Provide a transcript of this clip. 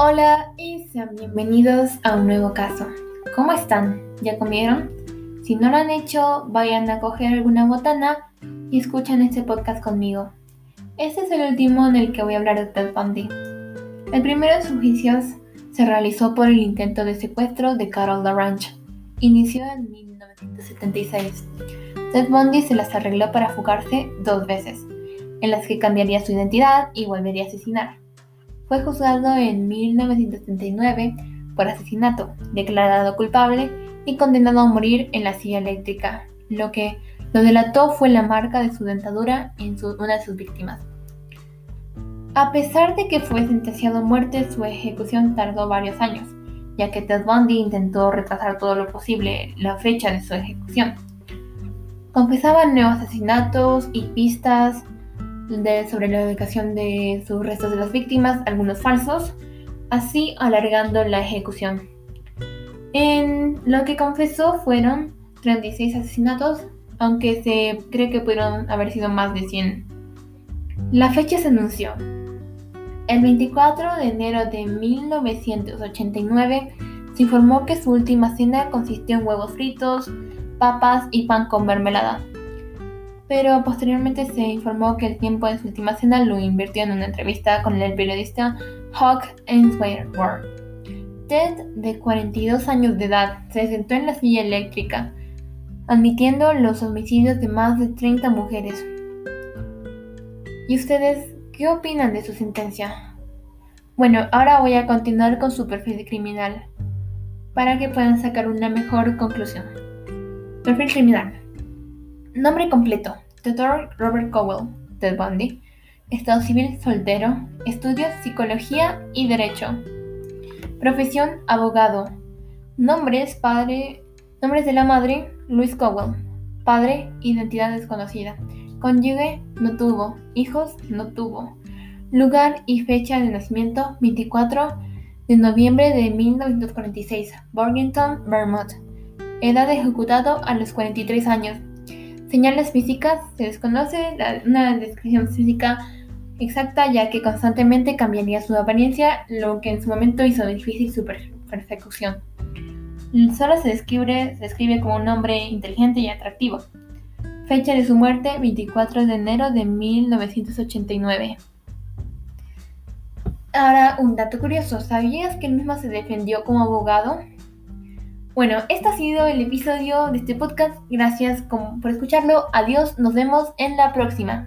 Hola y sean bienvenidos a un nuevo caso. ¿Cómo están? ¿Ya comieron? Si no lo han hecho, vayan a coger alguna botana y escuchen este podcast conmigo. Este es el último en el que voy a hablar de Ted Bundy. El primero de sus juicios se realizó por el intento de secuestro de Carol LaRange. Inició en 1976. Ted Bundy se las arregló para fugarse dos veces, en las que cambiaría su identidad y volvería a asesinar. Fue juzgado en 1979 por asesinato, declarado culpable y condenado a morir en la silla eléctrica. Lo que lo delató fue la marca de su dentadura en una de sus víctimas. A pesar de que fue sentenciado a muerte, su ejecución tardó varios años, ya que Ted Bundy intentó retrasar todo lo posible la fecha de su ejecución. Confesaba nuevos asesinatos y pistas sobre la ubicación de sus restos de las víctimas, algunos falsos, así alargando la ejecución. En lo que confesó fueron 36 asesinatos, aunque se cree que pudieron haber sido más de 100. La fecha se anunció. El 24 de enero de 1989 se informó que su última cena consistió en huevos fritos, papas y pan con mermelada pero posteriormente se informó que el tiempo de su última cena lo invirtió en una entrevista con el periodista Hawk Ainsworth. Ted, de 42 años de edad, se sentó en la silla eléctrica, admitiendo los homicidios de más de 30 mujeres. ¿Y ustedes qué opinan de su sentencia? Bueno, ahora voy a continuar con su perfil criminal, para que puedan sacar una mejor conclusión. Perfil criminal. Nombre completo. Dr. Robert Cowell, Ted Bundy. Estado civil soltero. Estudios psicología y derecho. Profesión abogado. Nombres padre. Nombres de la madre Luis Cowell. Padre identidad desconocida. Cónyuge no tuvo. Hijos no tuvo. Lugar y fecha de nacimiento 24 de noviembre de 1946. Borgington, Vermont. Edad ejecutado a los 43 años. Señales físicas, se desconoce una descripción física exacta ya que constantemente cambiaría su apariencia, lo que en su momento hizo difícil su persecución. Solo se describe, se describe como un hombre inteligente y atractivo. Fecha de su muerte, 24 de enero de 1989. Ahora, un dato curioso, ¿sabías que él mismo se defendió como abogado? Bueno, este ha sido el episodio de este podcast. Gracias por escucharlo. Adiós, nos vemos en la próxima.